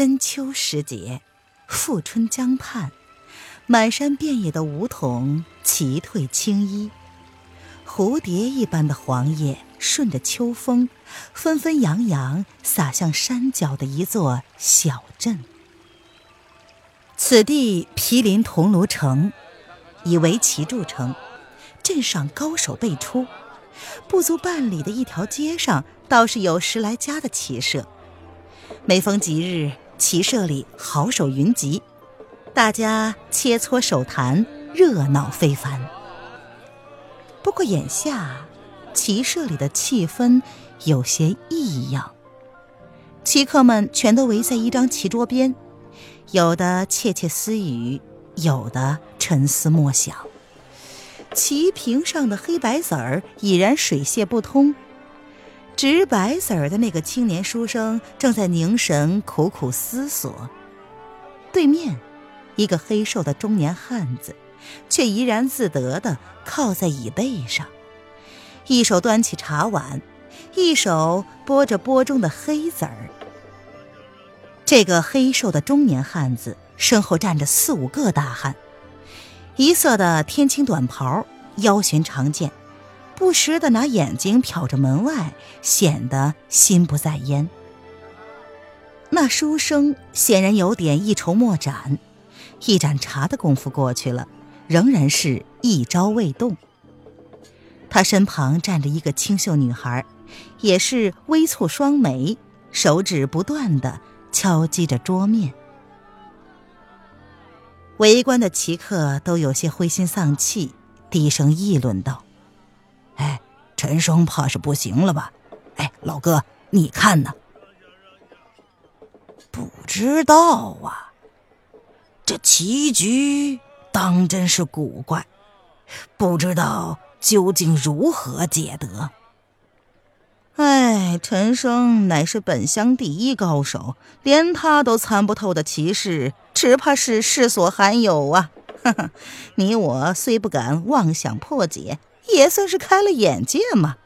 深秋时节，富春江畔，满山遍野的梧桐齐褪青衣，蝴蝶一般的黄叶顺着秋风，纷纷扬扬洒向山脚的一座小镇。此地毗邻桐庐城，以围棋著称，镇上高手辈出，不足半里的一条街上倒是有十来家的棋社。每逢吉日，棋社里好手云集，大家切磋手谈，热闹非凡。不过眼下，棋社里的气氛有些异样。棋客们全都围在一张棋桌边，有的窃窃私语，有的沉思默想。棋屏上的黑白子儿已然水泄不通。执白子儿的那个青年书生正在凝神苦苦思索，对面，一个黑瘦的中年汉子，却怡然自得地靠在椅背上，一手端起茶碗，一手拨着钵中的黑子儿。这个黑瘦的中年汉子身后站着四五个大汉，一色的天青短袍，腰悬长剑。不时的拿眼睛瞟着门外，显得心不在焉。那书生显然有点一筹莫展，一盏茶的功夫过去了，仍然是一招未动。他身旁站着一个清秀女孩，也是微蹙双眉，手指不断的敲击着桌面。围观的奇客都有些灰心丧气，低声议论道。哎，陈生怕是不行了吧？哎，老哥，你看呢？不知道啊，这棋局当真是古怪，不知道究竟如何解得。哎，陈生乃是本乡第一高手，连他都参不透的棋事，只怕是世所罕有啊！哈哈，你我虽不敢妄想破解。也算是开了眼界嘛，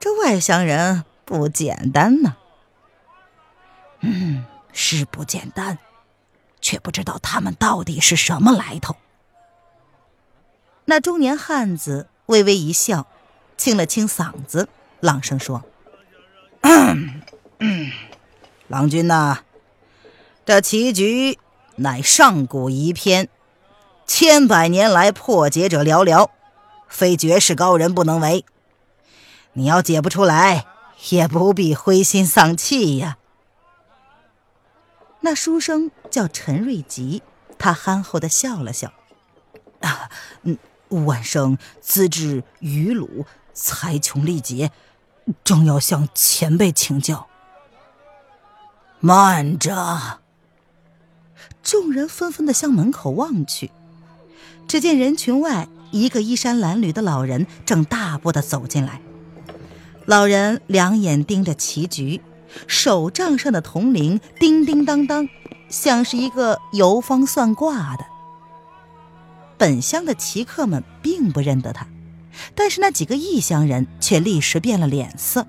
这外乡人不简单呢。嗯，是不简单，却不知道他们到底是什么来头。那中年汉子微微一笑，清了清嗓子，朗声说：“郎君呐，这棋局乃上古遗篇，千百年来破解者寥寥。”非绝世高人不能为。你要解不出来，也不必灰心丧气呀。那书生叫陈瑞吉，他憨厚的笑了笑：“啊，嗯，晚生资质愚鲁，才穷力竭，正要向前辈请教。”慢着！众人纷纷的向门口望去，只见人群外。一个衣衫褴褛的老人正大步的走进来，老人两眼盯着棋局，手杖上的铜铃叮叮当当，像是一个游方算卦的。本乡的棋客们并不认得他，但是那几个异乡人却立时变了脸色，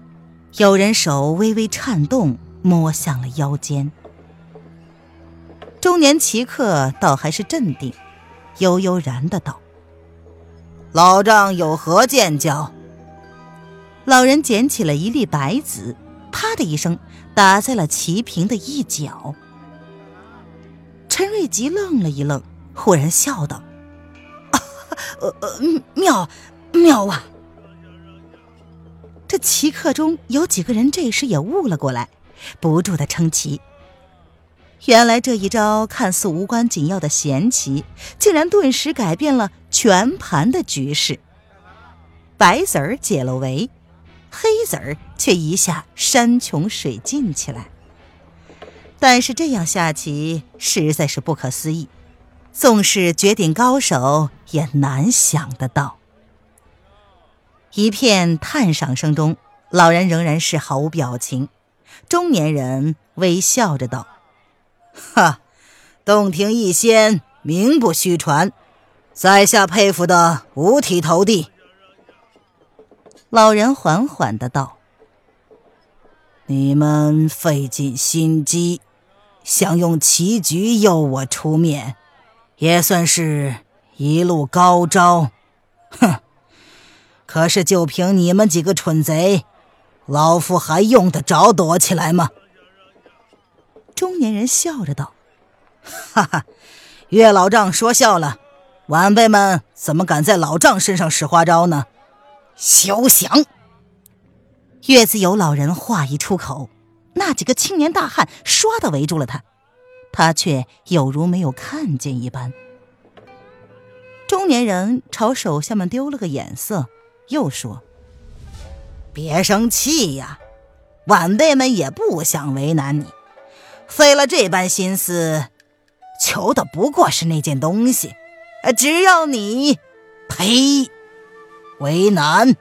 有人手微微颤动，摸向了腰间。中年棋客倒还是镇定，悠悠然的道。老丈有何见教？老人捡起了一粒白子，啪的一声打在了棋屏的一角。陈瑞吉愣了一愣，忽然笑道：“呃呃，妙妙啊！”这棋客中有几个人这时也悟了过来，不住的称奇。原来这一招看似无关紧要的闲棋，竟然顿时改变了全盘的局势。白子儿解了围，黑子儿却一下山穷水尽起来。但是这样下棋实在是不可思议，纵是绝顶高手也难想得到。一片叹赏声中，老人仍然是毫无表情。中年人微笑着道：“哈，洞庭一仙，名不虚传，在下佩服的五体投地。”老人缓缓的道：“你们费尽心机，想用棋局诱我出面，也算是一路高招。哼！可是就凭你们几个蠢贼，老夫还用得着躲起来吗？”中年人笑着道：“哈哈，岳老丈说笑了，晚辈们怎么敢在老丈身上使花招呢？”休想！岳子友老人话一出口，那几个青年大汉唰的围住了他，他却有如没有看见一般。中年人朝手下们丢了个眼色，又说：“别生气呀，晚辈们也不想为难你，费了这般心思，求的不过是那件东西，只要你……呸！”为难？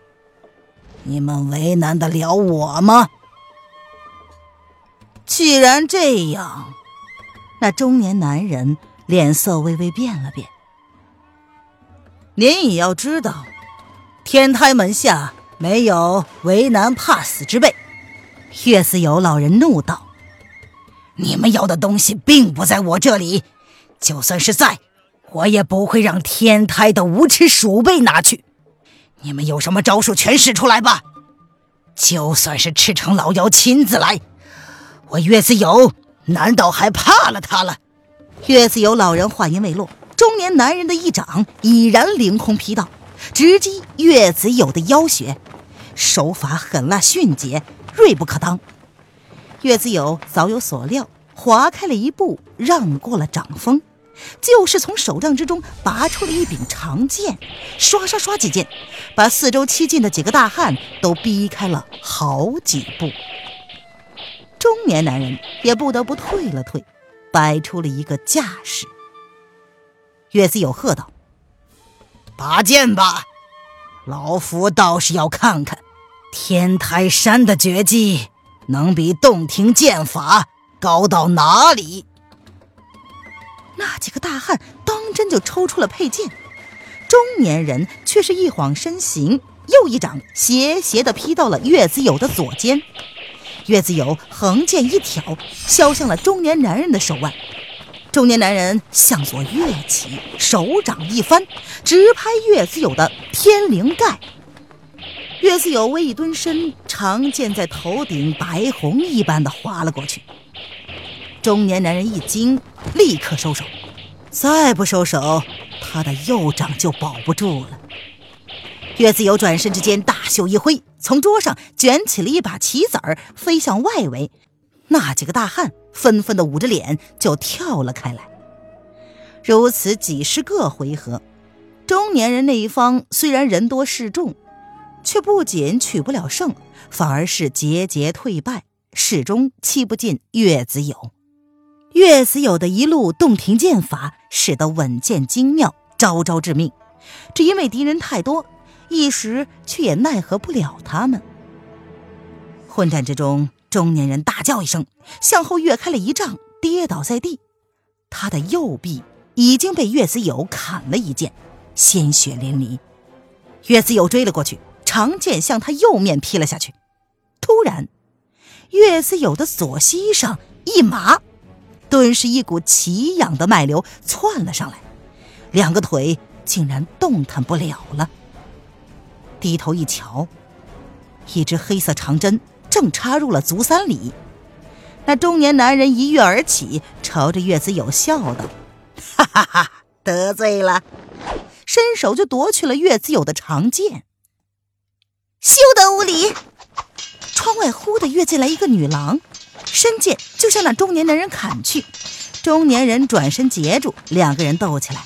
你们为难得了我吗？既然这样，那中年男人脸色微微变了变。您也要知道，天台门下没有为难怕死之辈。岳思友老人怒道：“你们要的东西并不在我这里，就算是在，我也不会让天台的无耻鼠辈拿去。”你们有什么招数，全使出来吧！就算是赤城老妖亲自来，我岳子友难道还怕了他了？岳子友老人话音未落，中年男人的一掌已然凌空劈到，直击岳子友的腰穴，手法狠辣迅捷，锐不可当。岳子友早有所料，划开了一步，让过了掌风。就是从手杖之中拔出了一柄长剑，刷刷刷几剑，把四周七进的几个大汉都逼开了好几步。中年男人也不得不退了退，摆出了一个架势。岳子友喝道：“拔剑吧，老夫倒是要看看天台山的绝技能比洞庭剑法高到哪里。”那几个大汉当真就抽出了佩剑，中年人却是一晃身形，又一掌斜斜的劈到了岳子友的左肩。岳子友横剑一挑，削向了中年男人的手腕。中年男人向左跃起，手掌一翻，直拍岳子友的天灵盖。岳子友微一蹲身，长剑在头顶白虹一般的划了过去。中年男人一惊，立刻收手。再不收手，他的右掌就保不住了。岳子友转身之间，大袖一挥，从桌上卷起了一把棋子儿，飞向外围。那几个大汉纷纷的捂着脸就跳了开来。如此几十个回合，中年人那一方虽然人多势众，却不仅取不了胜，反而是节节退败，始终欺不进岳子友。岳子友的一路洞庭剑法，使得稳健精妙，招招致命。只因为敌人太多，一时却也奈何不了他们。混战之中，中年人大叫一声，向后跃开了一丈，跌倒在地。他的右臂已经被岳子友砍了一剑，鲜血淋漓。岳子友追了过去，长剑向他右面劈了下去。突然，岳子友的左膝上一麻。顿时，一股奇痒的脉流窜了上来，两个腿竟然动弹不了了。低头一瞧，一只黑色长针正插入了足三里。那中年男人一跃而起，朝着岳子友笑道：“哈哈哈，得罪了！”伸手就夺去了岳子友的长剑。休得无礼！窗外忽地跃进来一个女郎。伸剑就向那中年男人砍去，中年人转身截住，两个人斗起来。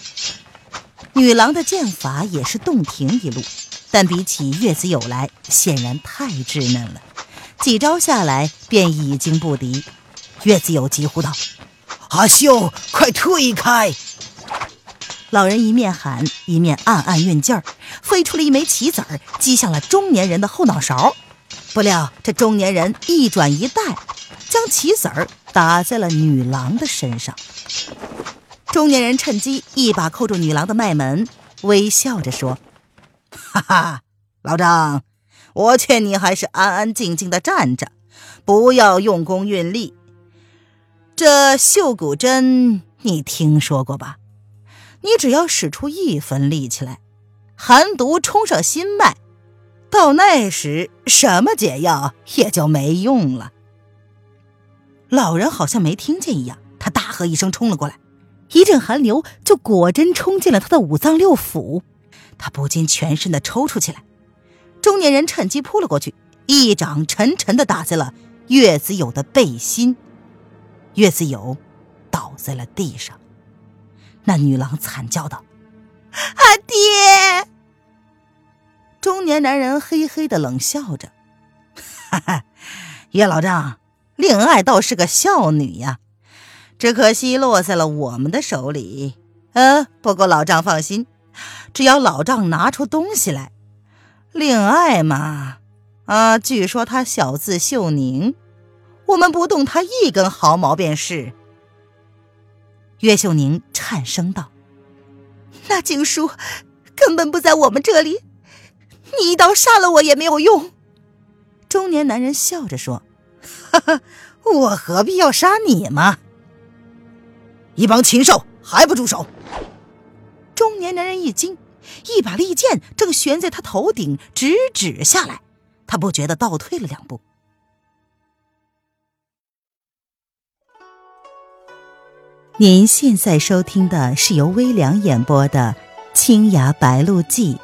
女郎的剑法也是洞庭一路，但比起月子友来，显然太稚嫩了。几招下来，便已经不敌。月子友急呼道：“阿秀，快退开！”老人一面喊，一面暗暗运劲儿，飞出了一枚棋子儿，击向了中年人的后脑勺。不料这中年人一转一带，将棋子儿打在了女郎的身上。中年人趁机一把扣住女郎的脉门，微笑着说：“哈哈，老张，我劝你还是安安静静的站着，不要用功运力。这绣骨针你听说过吧？”你只要使出一分力气来，寒毒冲上心脉，到那时什么解药也就没用了。老人好像没听见一样，他大喝一声冲了过来，一阵寒流就果真冲进了他的五脏六腑，他不禁全身的抽搐起来。中年人趁机扑了过去，一掌沉沉的打在了岳子友的背心，岳子友倒在了地上。那女郎惨叫道：“阿爹！”中年男人嘿嘿的冷笑着：“哈哈，岳老丈，令爱倒是个孝女呀，只可惜落在了我们的手里。呃，不过老丈放心，只要老丈拿出东西来，令爱嘛，啊，据说她小字秀宁，我们不动她一根毫毛便是。”岳秀宁颤声道：“那经书根本不在我们这里，你一刀杀了我也没有用。”中年男人笑着说：“哈哈，我何必要杀你嘛？一帮禽兽，还不住手！”中年男人一惊，一把利剑正悬在他头顶，直指下来，他不觉得倒退了两步。您现在收听的是由微凉演播的《青崖白鹿记》，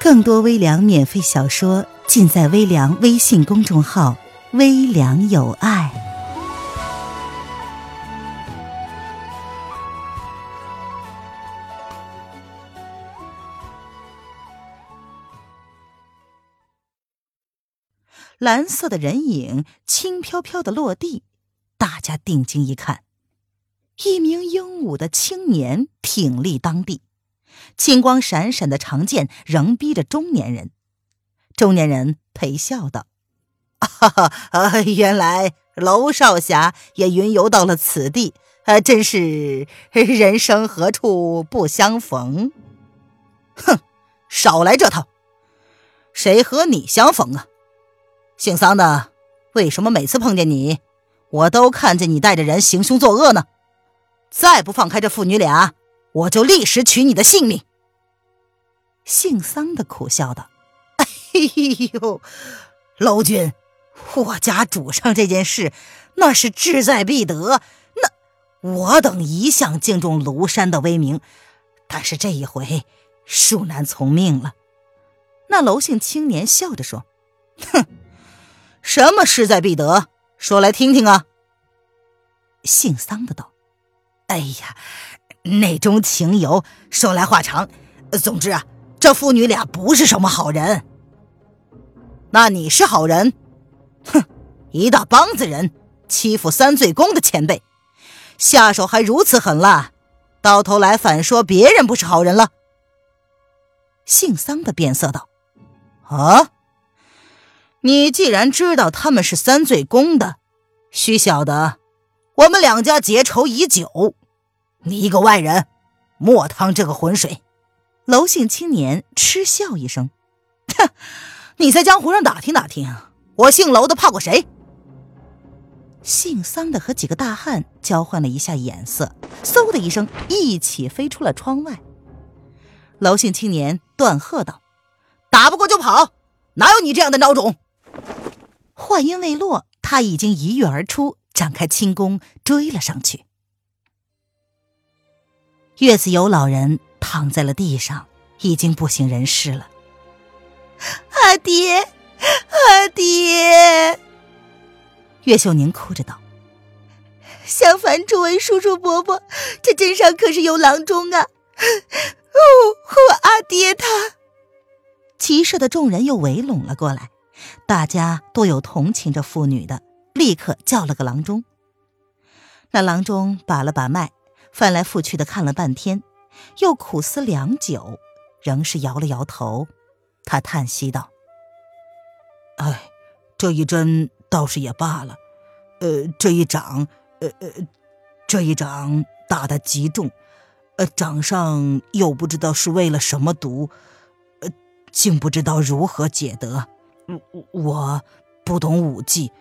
更多微凉免费小说尽在微凉微信公众号“微凉有爱”。蓝色的人影轻飘飘的落地，大家定睛一看。一名英武的青年挺立当地，青光闪闪的长剑仍逼着中年人。中年人陪笑道：“哈 哈，原来娄少侠也云游到了此地，啊，真是人生何处不相逢。”哼，少来这套！谁和你相逢啊？姓桑的，为什么每次碰见你，我都看见你带着人行凶作恶呢？再不放开这父女俩，我就立时取你的性命。”姓桑的苦笑道，“哎呦，楼君，我家主上这件事，那是志在必得。那我等一向敬重庐山的威名，但是这一回，恕难从命了。”那娄姓青年笑着说：“哼，什么势在必得？说来听听啊。”姓桑的道。哎呀，那中情由说来话长。总之啊，这父女俩不是什么好人。那你是好人？哼，一大帮子人欺负三罪公的前辈，下手还如此狠辣，到头来反说别人不是好人了。姓桑的变色道：“啊，你既然知道他们是三罪公的，须晓得我们两家结仇已久。”你一个外人，莫趟这个浑水！娄姓青年嗤笑一声：“哼，你在江湖上打听打听，我姓娄的怕过谁？”姓桑的和几个大汉交换了一下眼色，嗖的一声，一起飞出了窗外。娄姓青年断喝道：“打不过就跑，哪有你这样的孬种！”话音未落，他已经一跃而出，展开轻功追了上去。月子有老人躺在了地上，已经不省人事了。阿爹，阿爹！岳秀宁哭着道：“相反，诸位叔叔伯伯，这镇上可是有郎中啊！哦，我阿爹他……”骑射的众人又围拢了过来，大家都有同情这妇女的，立刻叫了个郎中。那郎中把了把脉，翻来覆去的看了半天，又苦思良久，仍是摇了摇头。他叹息道：“哎，这一针倒是也罢了，呃，这一掌，呃呃，这一掌打得极重，呃，掌上又不知道是为了什么毒，呃，竟不知道如何解得。我不懂武技，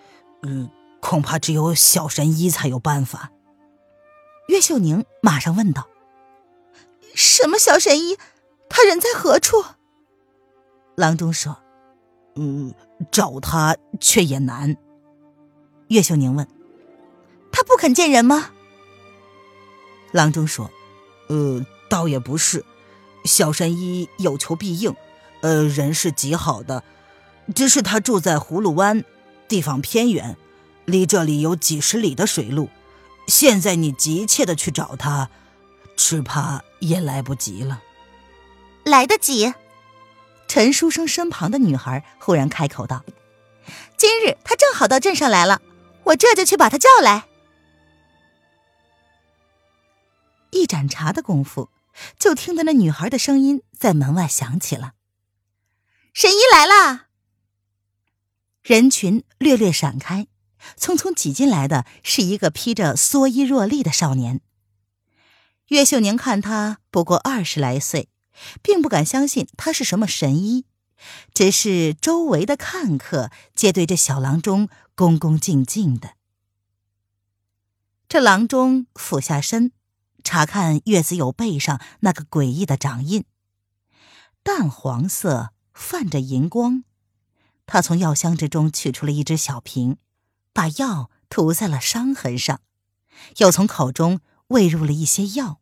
嗯。”恐怕只有小神医才有办法。岳秀宁马上问道：“什么小神医？他人在何处？”郎中说：“嗯，找他却也难。”岳秀宁问：“他不肯见人吗？”郎中说：“呃，倒也不是，小神医有求必应，呃，人是极好的，只是他住在葫芦湾，地方偏远。”离这里有几十里的水路，现在你急切的去找他，只怕也来不及了。来得及。陈书生身旁的女孩忽然开口道：“今日他正好到镇上来了，我这就去把他叫来。”一盏茶的功夫，就听到那女孩的声音在门外响起了：“神医来了！”人群略略闪开。匆匆挤进来的是一个披着蓑衣若笠的少年。岳秀宁看他不过二十来岁，并不敢相信他是什么神医，只是周围的看客皆对这小郎中恭恭敬敬的。这郎中俯下身，查看岳子友背上那个诡异的掌印，淡黄色，泛着银光。他从药箱之中取出了一只小瓶。把药涂在了伤痕上，又从口中喂入了一些药，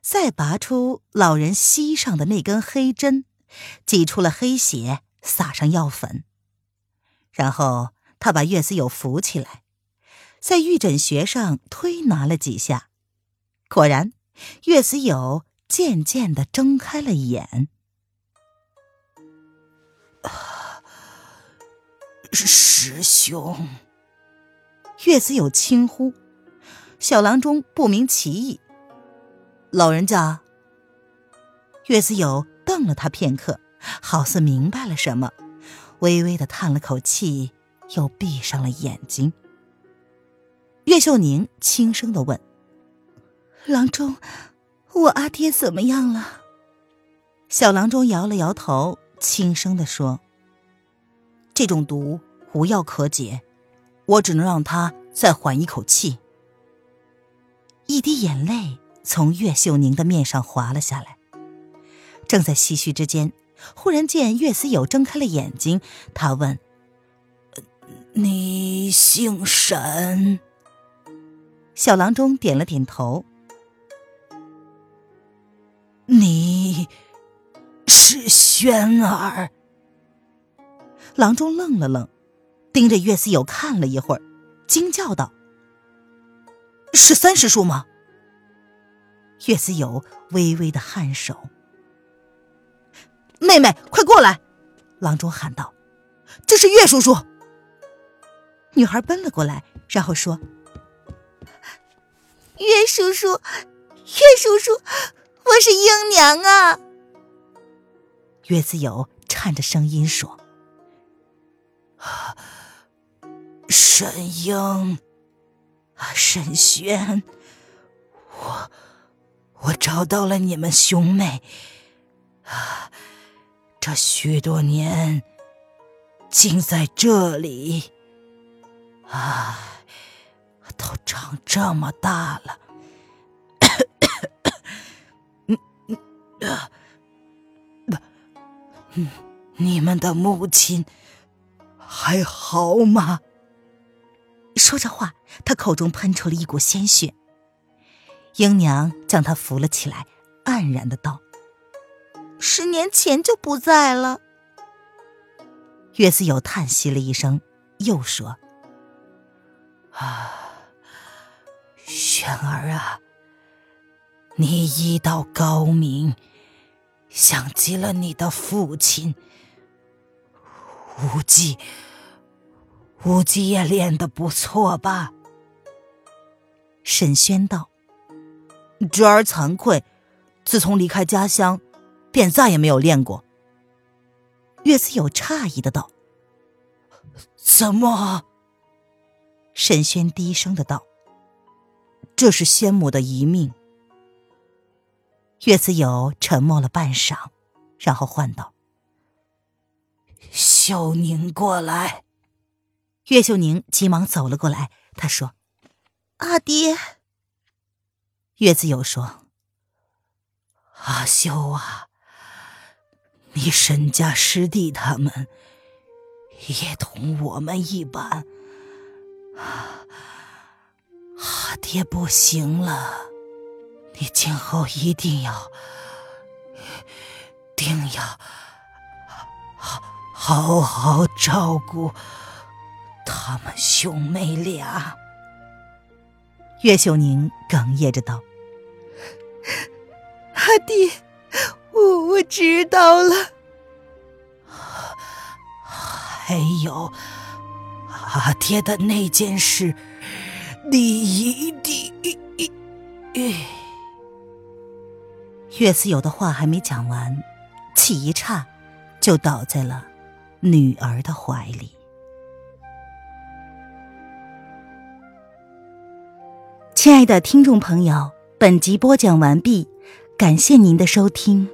再拔出老人膝上的那根黑针，挤出了黑血，撒上药粉。然后他把岳子友扶起来，在玉枕穴上推拿了几下，果然，岳子友渐渐的睁开了眼。师兄，岳子有轻呼，小郎中不明其意。老人家，岳子友瞪了他片刻，好似明白了什么，微微的叹了口气，又闭上了眼睛。岳秀宁轻声的问：“郎中，我阿爹怎么样了？”小郎中摇了摇头，轻声的说。这种毒无药可解，我只能让他再缓一口气。一滴眼泪从岳秀宁的面上滑了下来。正在唏嘘之间，忽然见岳思友睁开了眼睛，他问：“你姓沈？”小郎中点了点头。你是轩儿。郎中愣了愣，盯着岳思友看了一会儿，惊叫道：“是三师叔吗？”岳思友微微的颔首。妹妹，快过来！郎中喊道：“这是岳叔叔。”女孩奔了过来，然后说：“岳叔叔，岳叔叔，我是英娘啊！”岳思友颤着声音说。啊 沈英，沈轩，我我找到了你们兄妹。啊，这许多年，竟在这里，啊，都长这么大了。嗯嗯啊，不，你们的母亲。还好吗？说着话，他口中喷出了一股鲜血。瑛娘将他扶了起来，黯然的道：“十年前就不在了。”岳思友叹息了一声，又说：“啊，玄儿啊，你医道高明，像极了你的父亲无忌。无忌也练得不错吧？沈轩道：“侄儿惭愧，自从离开家乡，便再也没有练过。”岳思友诧异的道：“怎么？”沈轩低声的道：“这是先母的遗命。”岳思友沉默了半晌，然后唤道：“秀宁，过来。”岳秀宁急忙走了过来，他说：“阿爹。”岳子友说：“阿秀啊，你沈家师弟他们也同我们一般，阿爹不行了，你今后一定要，定要好好好照顾。”他们兄妹俩，岳秀宁哽咽着道：“阿弟，我我知道了。还有阿爹的那件事，你一定……”岳思友的话还没讲完，气一岔，就倒在了女儿的怀里。亲爱的听众朋友，本集播讲完毕，感谢您的收听。